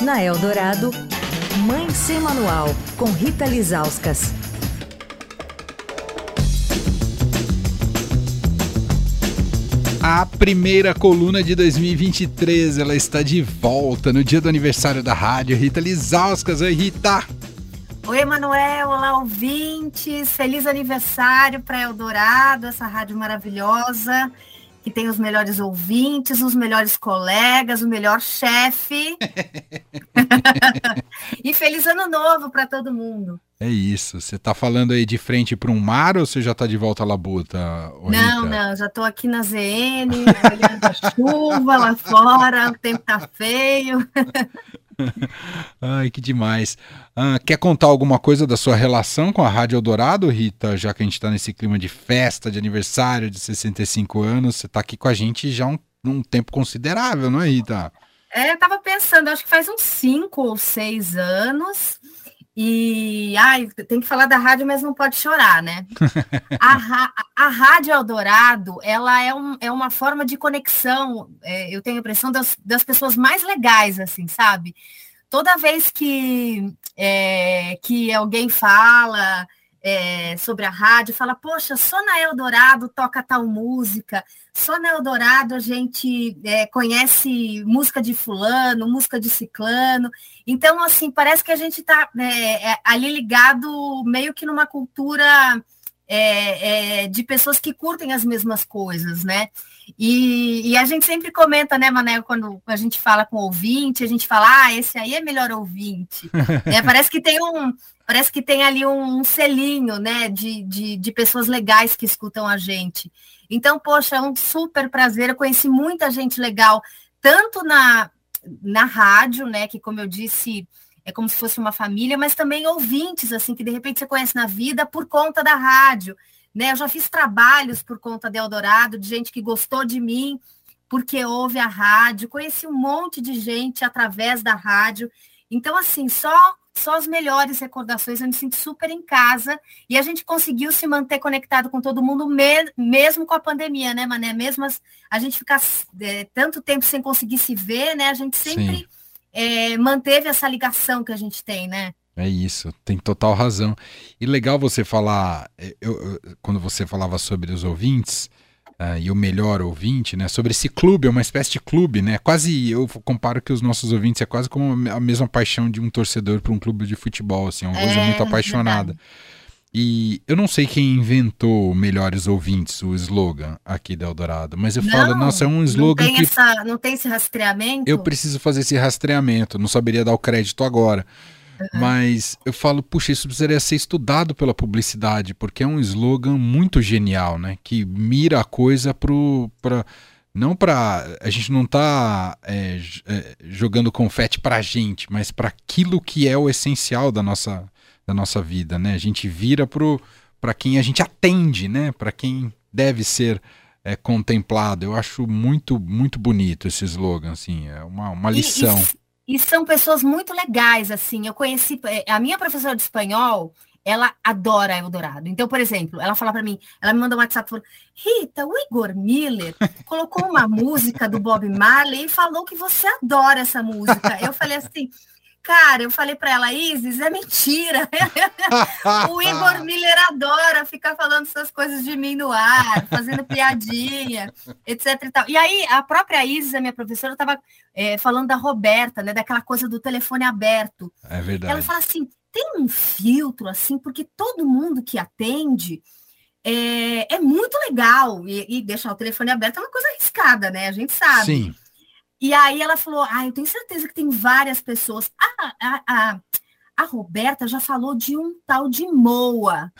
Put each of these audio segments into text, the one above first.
Na Eldorado, Mãe Sem Manual, com Rita Lizauskas. A primeira coluna de 2023, ela está de volta no dia do aniversário da rádio. Rita Lizauskas, oi Rita! Oi, Emanuel, olá, ouvintes. Feliz aniversário para Eldorado, essa rádio maravilhosa que tem os melhores ouvintes, os melhores colegas, o melhor chefe. e feliz ano novo para todo mundo. É isso. Você está falando aí de frente para um mar ou você já está de volta à labuta? Não, não, já estou aqui na ZN, olhando a chuva lá fora, o tempo tá feio. Ai, que demais. Ah, quer contar alguma coisa da sua relação com a Rádio Eldorado, Rita? Já que a gente está nesse clima de festa, de aniversário de 65 anos, você está aqui com a gente já um, um tempo considerável, não é, Rita? É, eu tava pensando, acho que faz uns cinco ou seis anos. E ai, tem que falar da rádio, mas não pode chorar, né? a, a Rádio Eldorado, ela é, um, é uma forma de conexão, é, eu tenho a impressão das, das pessoas mais legais, assim, sabe? Toda vez que, é, que alguém fala é, sobre a rádio, fala, poxa, só na Eldorado toca tal música, só na Eldorado a gente é, conhece música de fulano, música de ciclano. Então, assim, parece que a gente está é, é, ali ligado meio que numa cultura é, é, de pessoas que curtem as mesmas coisas, né? E, e, a gente sempre comenta, né, Manel, quando a gente fala com ouvinte, a gente fala, ah, esse aí é melhor ouvinte. é, parece que tem um, parece que tem ali um, um selinho, né, de, de, de, pessoas legais que escutam a gente. Então, poxa, é um super prazer. Eu conheci muita gente legal, tanto na, na rádio, né, que como eu disse, é como se fosse uma família, mas também ouvintes, assim, que de repente você conhece na vida por conta da rádio. Né? Eu já fiz trabalhos por conta de Eldorado, de gente que gostou de mim porque ouve a rádio, conheci um monte de gente através da rádio. Então, assim, só só as melhores recordações, eu me sinto super em casa e a gente conseguiu se manter conectado com todo mundo, me, mesmo com a pandemia, né, Mané? Mesmo as, a gente ficar é, tanto tempo sem conseguir se ver, né? A gente sempre é, manteve essa ligação que a gente tem, né? É isso, tem total razão. E legal você falar, é, eu, eu, quando você falava sobre os ouvintes, uh, e o melhor ouvinte, né? Sobre esse clube, é uma espécie de clube, né? Quase, eu comparo que os nossos ouvintes é quase como a mesma paixão de um torcedor para um clube de futebol, assim, é uma coisa é, muito apaixonada. Verdade. E eu não sei quem inventou Melhores Ouvintes, o slogan aqui da Eldorado, mas eu não, falo, nossa, é um slogan não tem que... Essa, não tem esse rastreamento? Eu preciso fazer esse rastreamento, não saberia dar o crédito agora. Uhum. Mas eu falo, puxa, isso precisaria ser estudado pela publicidade, porque é um slogan muito genial, né? Que mira a coisa pro... Pra, não para a gente não está é, é, jogando confete para a gente, mas para aquilo que é o essencial da nossa, da nossa vida, né? A gente vira para quem a gente atende, né? Para quem deve ser é, contemplado. Eu acho muito muito bonito esse slogan, assim, é uma, uma lição. E, e e são pessoas muito legais, assim. Eu conheci eh, a minha professora de espanhol, ela adora Eldorado. Então, por exemplo, ela fala para mim, ela me manda um WhatsApp falando: Rita, o Igor Miller colocou uma música do Bob Marley e falou que você adora essa música. Eu falei assim. Cara, eu falei para ela, Isis, é mentira. o Igor Miller adora ficar falando essas coisas de mim no ar, fazendo piadinha, etc. E, tal. e aí, a própria Isis, a minha professora, estava é, falando da Roberta, né? Daquela coisa do telefone aberto. É verdade. Ela fala assim: tem um filtro, assim, porque todo mundo que atende. É, é muito legal e, e deixar o telefone aberto é uma coisa arriscada, né? A gente sabe. Sim. E aí ela falou: Ah, eu tenho certeza que tem várias pessoas. A, a, a, a Roberta já falou de um tal de Moa.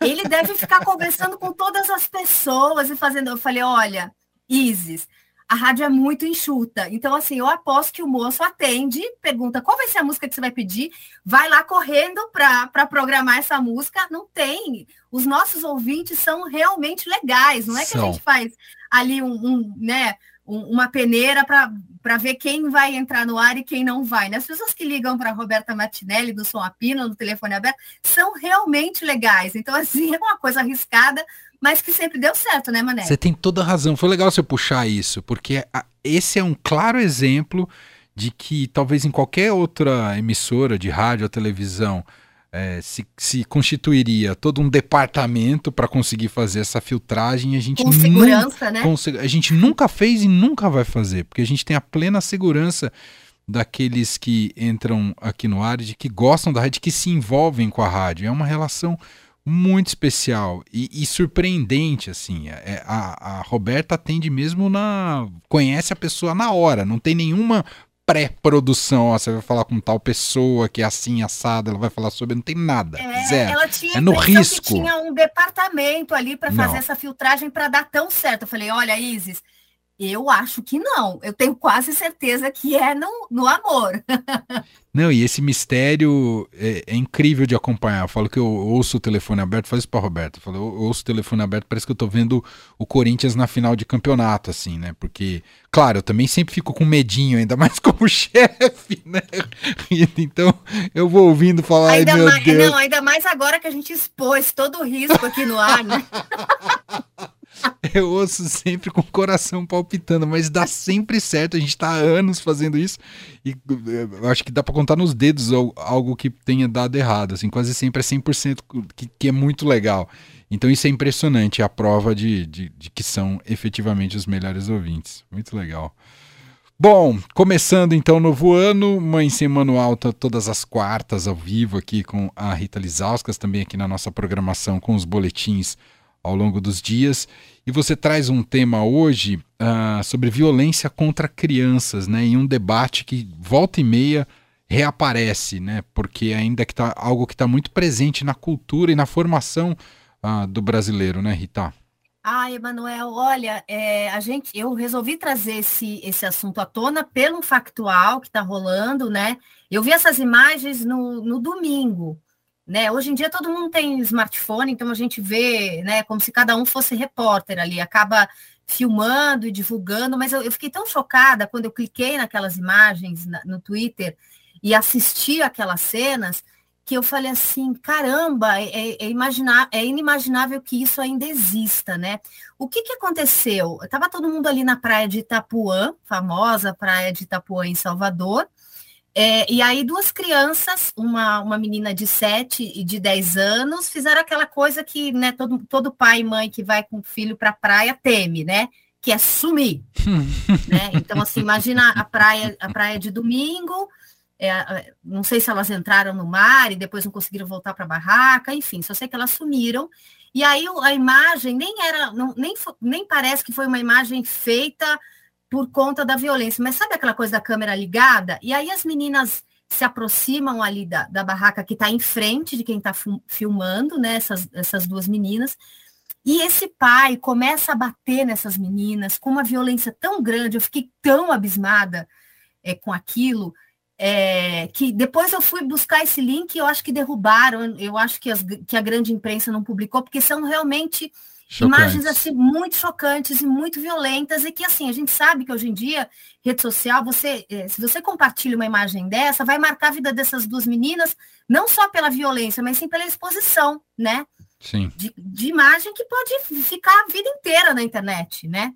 Ele deve ficar conversando com todas as pessoas e fazendo. Eu falei: Olha, Isis, a rádio é muito enxuta. Então, assim, eu aposto que o moço atende, pergunta qual vai ser a música que você vai pedir, vai lá correndo para programar essa música. Não tem. Os nossos ouvintes são realmente legais. Não é que são. a gente faz ali um, um né? Uma peneira para ver quem vai entrar no ar e quem não vai. Né? As pessoas que ligam para Roberta Martinelli do Som Apino, no telefone aberto, são realmente legais. Então, assim, é uma coisa arriscada, mas que sempre deu certo, né, Mané? Você tem toda a razão. Foi legal você puxar isso, porque esse é um claro exemplo de que talvez em qualquer outra emissora de rádio ou televisão é, se, se, constituiria todo um departamento para conseguir fazer essa filtragem. A gente, Com segurança, né? a gente nunca fez e nunca vai fazer, porque a gente tem a plena segurança daqueles que entram aqui no ar, de que gostam da rádio, que se envolvem com a rádio. É uma relação muito especial e, e surpreendente, assim. É, a, a Roberta atende mesmo na. conhece a pessoa na hora, não tem nenhuma pré-produção, ó, você vai falar com tal pessoa que é assim, assada, ela vai falar sobre, não tem nada, é, zero. Ela tinha é no risco. tinha um departamento ali para fazer essa filtragem para dar tão certo. Eu falei, olha, Isis, eu acho que não. Eu tenho quase certeza que é no, no amor. Não, e esse mistério é, é, incrível de acompanhar. Eu falo que eu ouço o telefone aberto, faz isso pra Roberto. Eu, falo, eu ouço o telefone aberto, parece que eu tô vendo o Corinthians na final de campeonato, assim, né? Porque, claro, eu também sempre fico com medinho, ainda mais como chefe, né? Então, eu vou ouvindo falar, ainda mais, Deus. Não, ainda mais agora que a gente expôs todo o risco aqui no ar, né? Eu ouço sempre com o coração palpitando, mas dá sempre certo. A gente está há anos fazendo isso e eu acho que dá para contar nos dedos algo que tenha dado errado. Assim, quase sempre é 100% que, que é muito legal. Então isso é impressionante, é a prova de, de, de que são efetivamente os melhores ouvintes. Muito legal. Bom, começando então o novo ano, Mãe Sem Manual tá todas as quartas ao vivo aqui com a Rita Lizauskas, também aqui na nossa programação com os boletins ao longo dos dias. E você traz um tema hoje uh, sobre violência contra crianças, né? Em um debate que volta e meia reaparece, né? Porque ainda que tá algo que está muito presente na cultura e na formação uh, do brasileiro, né, Rita? Ah, Emanuel, olha, é, a gente, eu resolvi trazer esse, esse assunto à tona pelo factual que está rolando, né? Eu vi essas imagens no, no domingo. Né? Hoje em dia todo mundo tem smartphone, então a gente vê né, como se cada um fosse repórter ali, acaba filmando e divulgando, mas eu, eu fiquei tão chocada quando eu cliquei naquelas imagens na, no Twitter e assisti aquelas cenas que eu falei assim, caramba, é, é, é, imaginar, é inimaginável que isso ainda exista, né? O que, que aconteceu? Estava todo mundo ali na praia de Itapuã, famosa praia de Itapuã em Salvador, é, e aí duas crianças, uma, uma menina de 7 e de 10 anos, fizeram aquela coisa que né, todo, todo pai e mãe que vai com o filho para a praia teme, né? Que é sumir. né? Então, assim, imagina a praia, a praia de domingo, é, não sei se elas entraram no mar e depois não conseguiram voltar para a barraca, enfim, só sei que elas sumiram. E aí a imagem nem era, não, nem, nem parece que foi uma imagem feita por conta da violência. Mas sabe aquela coisa da câmera ligada? E aí as meninas se aproximam ali da, da barraca que está em frente de quem está filmando, né? Essas, essas duas meninas. E esse pai começa a bater nessas meninas com uma violência tão grande, eu fiquei tão abismada é, com aquilo, é, que depois eu fui buscar esse link e eu acho que derrubaram, eu acho que, as, que a grande imprensa não publicou, porque são realmente Imagens assim muito chocantes e muito violentas e que assim a gente sabe que hoje em dia rede social você eh, se você compartilha uma imagem dessa vai marcar a vida dessas duas meninas não só pela violência mas sim pela exposição né? Sim. De, de imagem que pode ficar a vida inteira na internet né?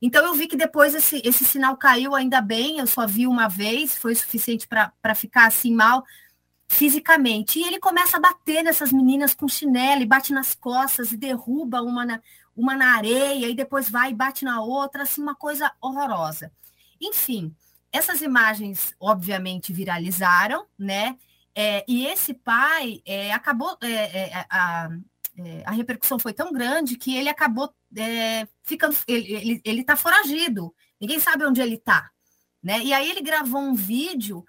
Então eu vi que depois esse, esse sinal caiu ainda bem eu só vi uma vez foi suficiente para ficar assim mal fisicamente. E ele começa a bater nessas meninas com chinelo, e bate nas costas e derruba uma na, uma na areia, e depois vai e bate na outra, assim, uma coisa horrorosa. Enfim, essas imagens, obviamente, viralizaram, né? É, e esse pai é, acabou. É, é a, é, a repercussão foi tão grande que ele acabou é, ficando. Ele está foragido, ninguém sabe onde ele está. Né? E aí ele gravou um vídeo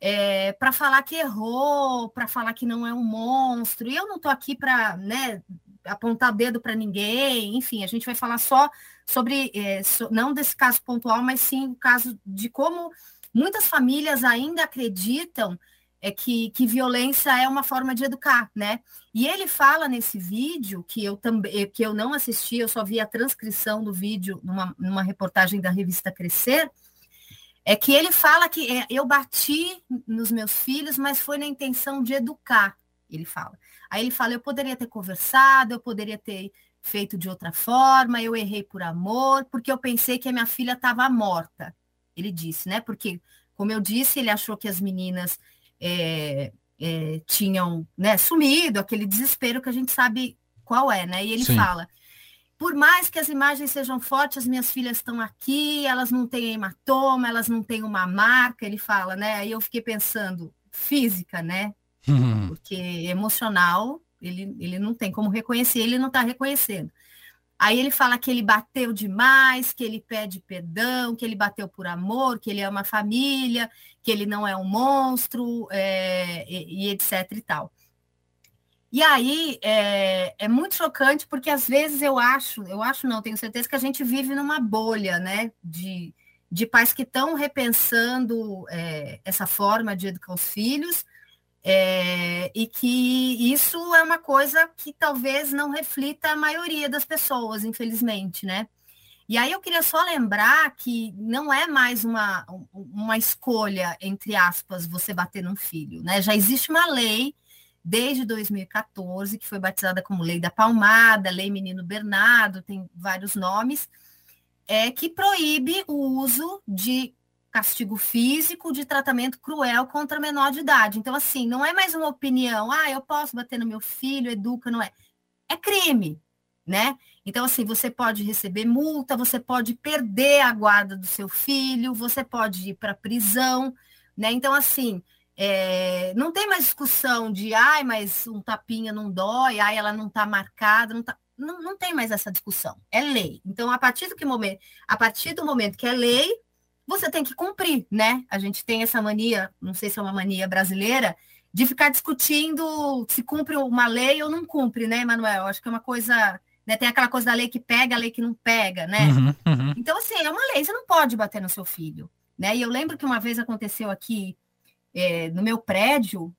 é, para falar que errou, para falar que não é um monstro. E eu não estou aqui para né, apontar dedo para ninguém. Enfim, a gente vai falar só sobre, é, so, não desse caso pontual, mas sim o caso de como muitas famílias ainda acreditam é que, que violência é uma forma de educar, né? E ele fala nesse vídeo que eu também que eu não assisti, eu só vi a transcrição do vídeo numa, numa reportagem da revista Crescer é que ele fala que é, eu bati nos meus filhos, mas foi na intenção de educar, ele fala. Aí ele fala, eu poderia ter conversado, eu poderia ter feito de outra forma, eu errei por amor, porque eu pensei que a minha filha estava morta. Ele disse, né? Porque como eu disse, ele achou que as meninas é, é, tinham né, sumido, aquele desespero que a gente sabe qual é, né? E ele Sim. fala: por mais que as imagens sejam fortes, as minhas filhas estão aqui, elas não têm hematoma, elas não têm uma marca, ele fala, né? Aí eu fiquei pensando, física, né? Uhum. Porque emocional, ele, ele não tem como reconhecer, ele não está reconhecendo. Aí ele fala que ele bateu demais, que ele pede perdão, que ele bateu por amor, que ele ama a família, que ele não é um monstro, é, e, e, etc e tal. E aí é, é, muito chocante porque às vezes eu acho, eu acho não, tenho certeza que a gente vive numa bolha, né, de, de pais que estão repensando é, essa forma de educar os filhos é, e que isso é uma coisa que talvez não reflita a maioria das pessoas, infelizmente, né? E aí eu queria só lembrar que não é mais uma, uma escolha, entre aspas, você bater num filho, né? Já existe uma lei desde 2014, que foi batizada como Lei da Palmada, Lei Menino Bernardo, tem vários nomes, é que proíbe o uso de castigo físico de tratamento cruel contra menor de idade. Então, assim, não é mais uma opinião, ah, eu posso bater no meu filho, educa, não é. É crime, né? Então, assim, você pode receber multa, você pode perder a guarda do seu filho, você pode ir para prisão, né? Então, assim, é, não tem mais discussão de, ai, mas um tapinha não dói, ai, ela não está marcada, não, tá... não, não tem mais essa discussão. É lei. Então, a partir do que momento, a partir do momento que é lei, você tem que cumprir, né? A gente tem essa mania, não sei se é uma mania brasileira, de ficar discutindo se cumpre uma lei ou não cumpre, né, Emanuel? Acho que é uma coisa. Né, tem aquela coisa da lei que pega, a lei que não pega, né? Uhum, uhum. Então, assim, é uma lei, você não pode bater no seu filho. Né? E eu lembro que uma vez aconteceu aqui é, no meu prédio,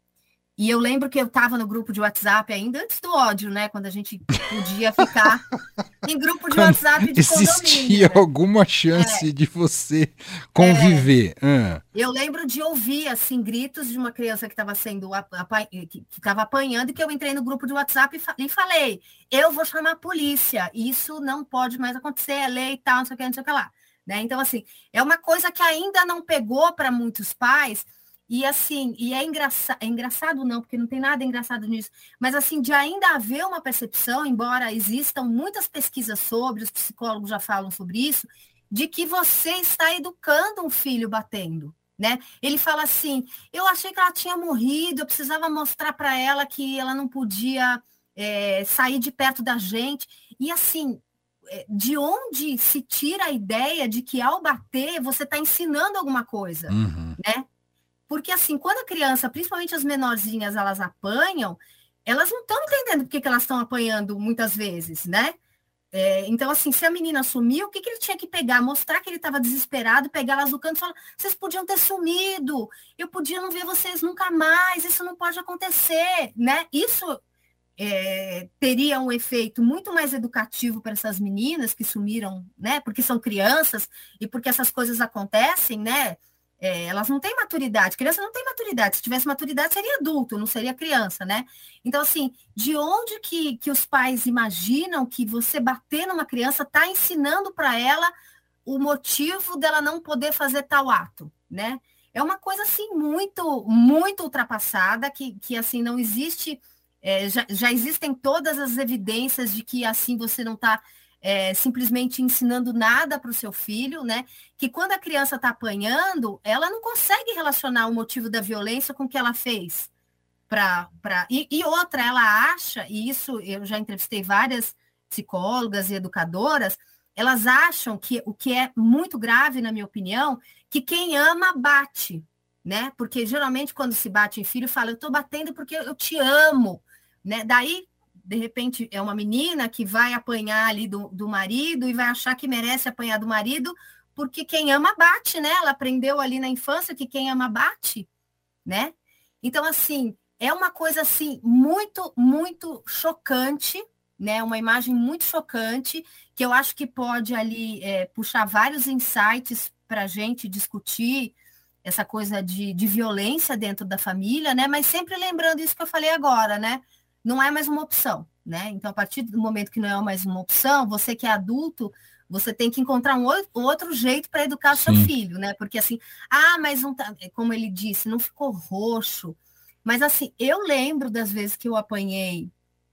e eu lembro que eu estava no grupo de WhatsApp ainda antes do ódio, né? Quando a gente podia ficar em grupo de WhatsApp de Existia né? alguma chance é. de você conviver. É. Ah. Eu lembro de ouvir assim gritos de uma criança que estava sendo que estava apanhando e que eu entrei no grupo de WhatsApp e, falei: eu vou chamar a polícia. Isso não pode mais acontecer, é lei e tal, não sei o que, não sei o que lá. Né? Então, assim, é uma coisa que ainda não pegou para muitos pais e assim, e é, engraça, é engraçado não, porque não tem nada engraçado nisso, mas assim, de ainda haver uma percepção, embora existam muitas pesquisas sobre, os psicólogos já falam sobre isso, de que você está educando um filho batendo. Né? Ele fala assim: eu achei que ela tinha morrido, eu precisava mostrar para ela que ela não podia é, sair de perto da gente. E assim, é, de onde se tira a ideia de que ao bater você está ensinando alguma coisa, uhum. né? Porque, assim, quando a criança, principalmente as menorzinhas, elas apanham, elas não estão entendendo porque que elas estão apanhando muitas vezes, né? É, então, assim, se a menina sumiu, o que, que ele tinha que pegar? Mostrar que ele estava desesperado, pegar elas no canto e falar: vocês podiam ter sumido, eu podia não ver vocês nunca mais, isso não pode acontecer, né? Isso é, teria um efeito muito mais educativo para essas meninas que sumiram, né? Porque são crianças e porque essas coisas acontecem, né? É, elas não têm maturidade. Criança não tem maturidade. Se tivesse maturidade, seria adulto, não seria criança, né? Então, assim, de onde que, que os pais imaginam que você bater numa criança está ensinando para ela o motivo dela não poder fazer tal ato, né? É uma coisa, assim, muito, muito ultrapassada, que, que assim, não existe... É, já, já existem todas as evidências de que, assim, você não está é, simplesmente ensinando nada para o seu filho, né? Que quando a criança está apanhando, ela não consegue relacionar o motivo da violência com o que ela fez. Pra, pra... E, e outra, ela acha, e isso eu já entrevistei várias psicólogas e educadoras, elas acham que o que é muito grave, na minha opinião, que quem ama bate, né? Porque geralmente quando se bate em filho, fala, eu estou batendo porque eu te amo, né? Daí de repente é uma menina que vai apanhar ali do, do marido e vai achar que merece apanhar do marido, porque quem ama bate, né? Ela aprendeu ali na infância que quem ama bate, né? Então, assim, é uma coisa assim muito, muito chocante, né? Uma imagem muito chocante que eu acho que pode ali é, puxar vários insights para a gente discutir essa coisa de, de violência dentro da família, né? Mas sempre lembrando isso que eu falei agora, né? Não é mais uma opção, né? Então, a partir do momento que não é mais uma opção, você que é adulto, você tem que encontrar um outro jeito para educar Sim. seu filho, né? Porque assim, ah, mas não tá, como ele disse, não ficou roxo. Mas assim, eu lembro das vezes que eu apanhei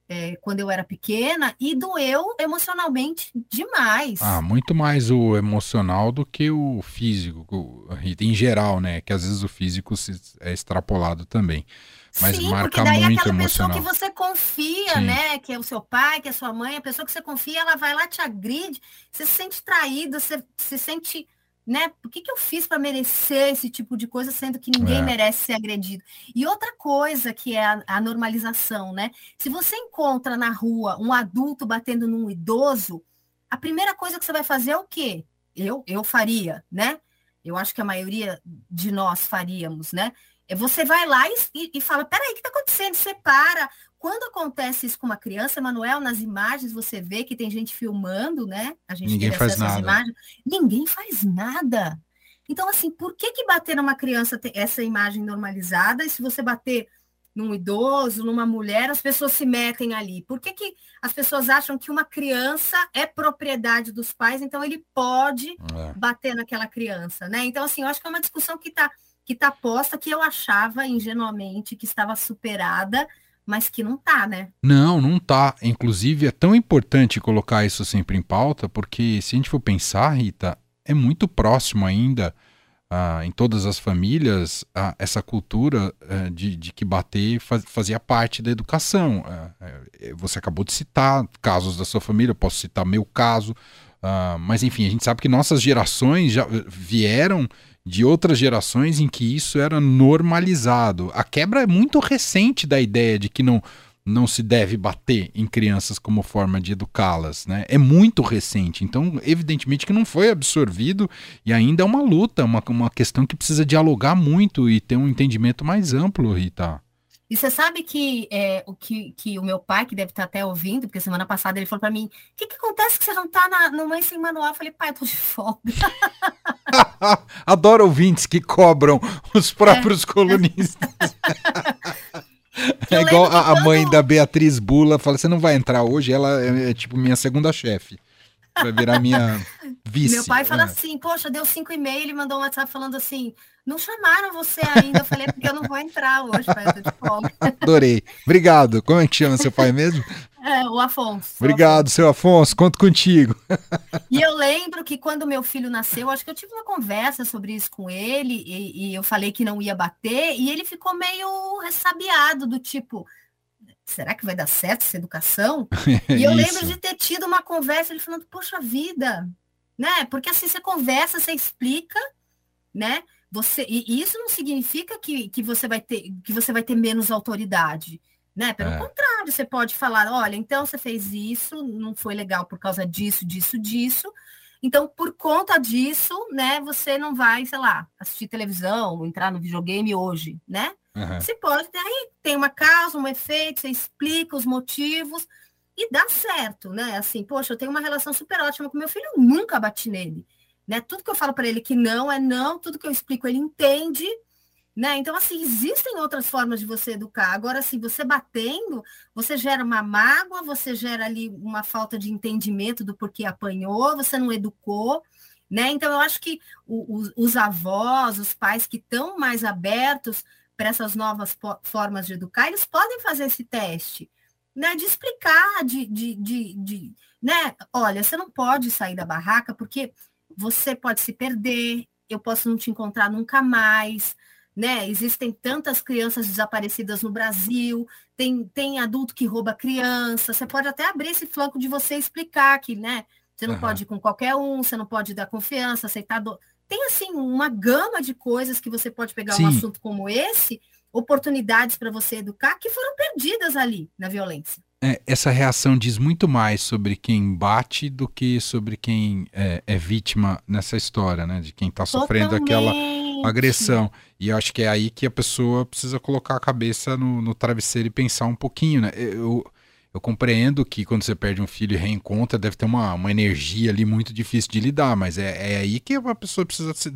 é, quando eu era pequena e doeu emocionalmente demais. Ah, muito mais o emocional do que o físico, em geral, né? Que às vezes o físico é extrapolado também. Mas Sim, marca porque daí muito aquela emocional. pessoa que você confia, Sim. né? Que é o seu pai, que é a sua mãe, a pessoa que você confia, ela vai lá, te agride, você se sente traído, você se sente né? Por que, que eu fiz para merecer esse tipo de coisa, sendo que ninguém é. merece ser agredido? E outra coisa que é a, a, normalização, né? Se você encontra na rua um adulto batendo num idoso, a primeira coisa que você vai fazer é o quê? Eu, eu faria, né? Eu acho que a maioria de nós faríamos, né? Você vai lá e, e fala: peraí, o que está acontecendo? Separa. Quando acontece isso com uma criança, Manuel, nas imagens você vê que tem gente filmando, né? A gente ninguém faz nada. Imagens. Ninguém faz nada. Então, assim, por que, que bater numa criança essa imagem normalizada? E se você bater num idoso, numa mulher, as pessoas se metem ali? Por que, que as pessoas acham que uma criança é propriedade dos pais, então ele pode é. bater naquela criança, né? Então, assim, eu acho que é uma discussão que está que tá posta, que eu achava ingenuamente que estava superada, mas que não tá, né? Não, não tá. Inclusive, é tão importante colocar isso sempre em pauta, porque se a gente for pensar, Rita, é muito próximo ainda ah, em todas as famílias ah, essa cultura ah, de, de, que bater faz, fazia parte da educação. Ah, é, você acabou de citar casos da sua família, eu posso citar meu caso, ah, mas enfim, a gente sabe que nossas gerações já vieram de outras gerações em que isso era normalizado. A quebra é muito recente da ideia de que não, não se deve bater em crianças como forma de educá-las, né? É muito recente. Então, evidentemente que não foi absorvido e ainda é uma luta, uma, uma questão que precisa dialogar muito e ter um entendimento mais amplo, Rita. E você sabe que, é, o que, que o meu pai, que deve estar até ouvindo, porque semana passada ele falou para mim: o que, que acontece que você não está no Mãe Sem Manual? Eu falei, pai, eu tô de folga. Adoro ouvintes que cobram os próprios é. colunistas. é igual a, a, mãe da Beatriz Bula fala: você não vai entrar hoje? Ela é, é tipo minha segunda chefe. Vai virar minha vice. Meu pai fala é. assim: poxa, deu cinco e meia, ele mandou um WhatsApp falando assim: não chamaram você ainda. Eu falei, é porque eu não vou entrar hoje, pai, eu tô de folga. Adorei. Obrigado. Como é que chama seu pai mesmo? É, o Afonso. Obrigado, Afonso. seu Afonso. Conto contigo. E eu lembro que quando meu filho nasceu, acho que eu tive uma conversa sobre isso com ele, e, e eu falei que não ia bater, e ele ficou meio ressabiado, do tipo, será que vai dar certo essa educação? E eu lembro de ter tido uma conversa, ele falando, poxa vida, né? Porque assim, você conversa, você explica, né? Você, e isso não significa que, que, você vai ter, que você vai ter menos autoridade. Né? Pelo é. contrário, você pode falar: olha, então você fez isso, não foi legal por causa disso, disso, disso. Então, por conta disso, né, você não vai, sei lá, assistir televisão, entrar no videogame hoje, né? Uhum. Você pode, aí tem uma causa, um efeito, você explica os motivos e dá certo, né? Assim, poxa, eu tenho uma relação super ótima com meu filho, eu nunca bati nele. Né? Tudo que eu falo para ele que não é não, tudo que eu explico ele entende. Né? Então, assim, existem outras formas de você educar. Agora, assim, você batendo, você gera uma mágoa, você gera ali uma falta de entendimento do porquê apanhou, você não educou. Né? Então, eu acho que o, o, os avós, os pais que estão mais abertos para essas novas formas de educar, eles podem fazer esse teste, né? De explicar, de, de, de, de, né? Olha, você não pode sair da barraca porque você pode se perder, eu posso não te encontrar nunca mais, né? Existem tantas crianças desaparecidas no Brasil, tem, tem adulto que rouba criança, você pode até abrir esse flanco de você explicar que, né? Você não uhum. pode ir com qualquer um, você não pode dar confiança, aceitar. Do... Tem, assim, uma gama de coisas que você pode pegar Sim. um assunto como esse, oportunidades para você educar, que foram perdidas ali na violência é, essa reação diz muito mais sobre quem bate do que sobre quem é, é vítima nessa história, né? De quem está sofrendo aquela agressão. E eu acho que é aí que a pessoa precisa colocar a cabeça no, no travesseiro e pensar um pouquinho, né? Eu, eu compreendo que quando você perde um filho e reencontra, deve ter uma, uma energia ali muito difícil de lidar, mas é, é aí que a pessoa precisa se,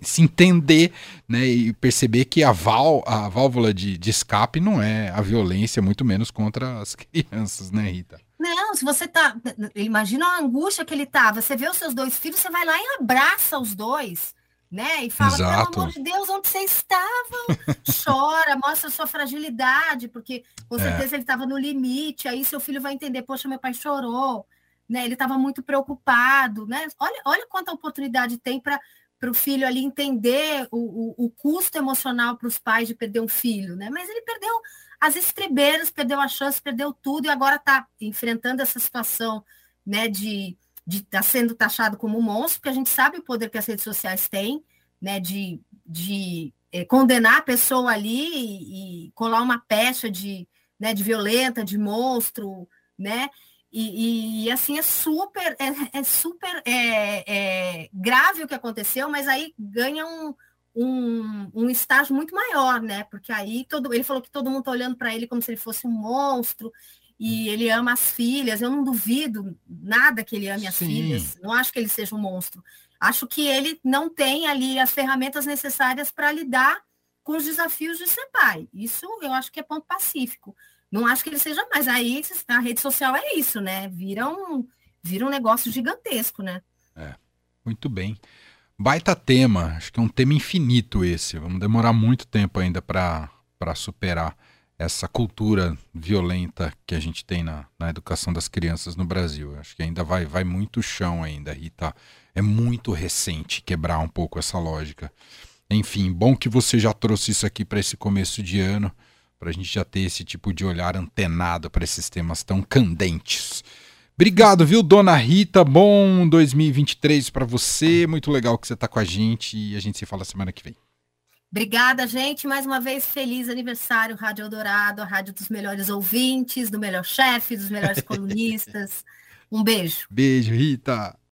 se entender né, e perceber que a, val, a válvula de, de escape não é a violência, muito menos contra as crianças, né, Rita? Não, se você tá. Imagina a angústia que ele tá. Você vê os seus dois filhos, você vai lá e abraça os dois, né? E fala, Exato. pelo amor de Deus, onde vocês estavam? Chora, mostra sua fragilidade, porque com É. certeza ele estava no limite. Aí seu filho vai entender, poxa, meu pai chorou, né? Ele estava muito preocupado, né? Olha, olha quanta oportunidade tem para para o filho ali entender o, o, o custo emocional para os pais de perder um filho, né? Mas ele perdeu as estribeiras, perdeu a chance, perdeu tudo e agora está enfrentando essa situação, né? De estar tá sendo taxado como um monstro, porque a gente sabe o poder que as redes sociais têm, né? De, de eh, condenar a pessoa ali e, e colar uma pecha de, né, de violenta, de monstro, né? E, e, assim é super, é, é super é, é, grave o que aconteceu, mas aí ganha um, um, um, estágio muito maior, né? Porque aí todo ele falou que todo mundo está olhando para ele como se ele fosse um monstro e ele ama as filhas. Eu não duvido nada que ele ame as Sim. filhas. Não acho que ele seja um monstro. Acho que ele não tem ali as ferramentas necessárias para lidar com os desafios de ser pai. Isso eu acho que é ponto pacífico. Não acho que ele seja mais. Aí a rede social é isso, né? Vira um, vira um negócio gigantesco, né? É, muito bem. Baita tema, acho que é um tema infinito esse. Vamos demorar muito tempo ainda para superar essa cultura violenta que a gente tem na, na educação das crianças no Brasil. Acho que ainda vai, vai muito chão ainda, Rita. É muito recente quebrar um pouco essa lógica. Enfim, bom que você já trouxe isso aqui para esse começo de ano para a gente já ter esse tipo de olhar antenado para esses temas tão candentes. Obrigado, viu, dona Rita? Bom 2023 para você. Muito legal que você está com a gente e a gente se fala semana que vem. Obrigada, gente. Mais uma vez, feliz aniversário, Rádio Eldorado, a rádio dos melhores ouvintes, do melhor chefe, dos melhores colunistas. Um beijo. Beijo, Rita.